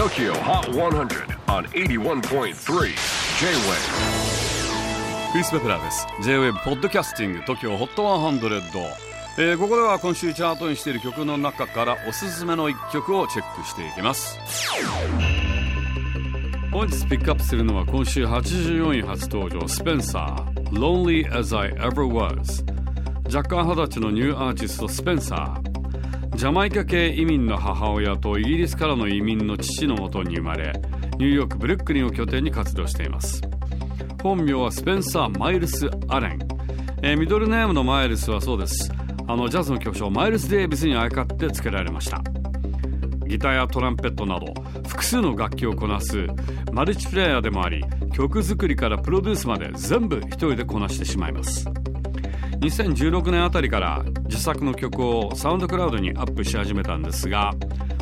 TOKYO HOT 100 on 81.3 J-WAVE クリス・ベプラーです。J-WAVE ポッドキャスティング TOKYO HOT 100、えー、ここでは今週チャートにしている曲の中からおすすめの一曲をチェックしていきます。本日ピックアップするのは今週84位初登場スペンサー Lonely as I Ever Was 若干二十歳のニューアーティストスペンサージャマイカ系移民の母親とイギリスからの移民の父のもとに生まれニューヨークブルックリンを拠点に活動しています。本名はスペンサー・マイルス・アレン、えー、ミドルネームのマイルスはそうです。あのジャズの巨匠マイルス・デイビスにあやかって付けられました。ギターやトランペットなど複数の楽器をこなすマルチプレイヤーでもあり曲作りからプロデュースまで全部一人でこなしてしまいます。2016年あたりから自作の曲をサウンドクラウドにアップし始めたんですが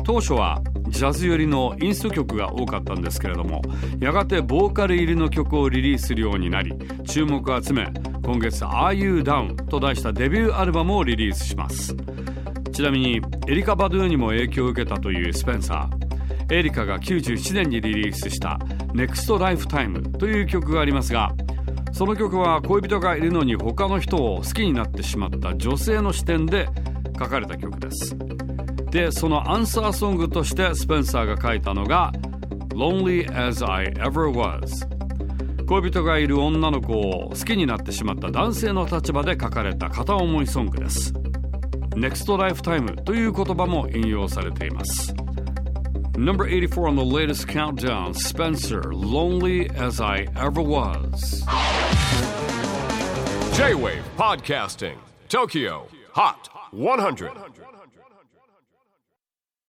当初はジャズ寄りのインスト曲が多かったんですけれどもやがてボーカル入りの曲をリリースするようになり注目を集め今月「Are You Down」と題したデビューアルバムをリリースします。ちなみにエリカ・バドゥーにも影響を受けたというスペンサー。エリカが97年にリリースした「NEXT Lifetime」という曲がありますがその曲は恋人がいるのに他の人を好きになってしまった女性の視点で書かれた曲です。でそのアンサーソングとしてスペンサーが書いたのが「Lonely as I Ever Was」恋人がいる女の子を好きになってしまった男性の立場で書かれた片思いソングです。NEXT LIFETIME という言葉も引用されています。Number 84 on the latest countdown Spencer, Lonely as I Ever Was. J Wave Podcasting, Tokyo Hot 100.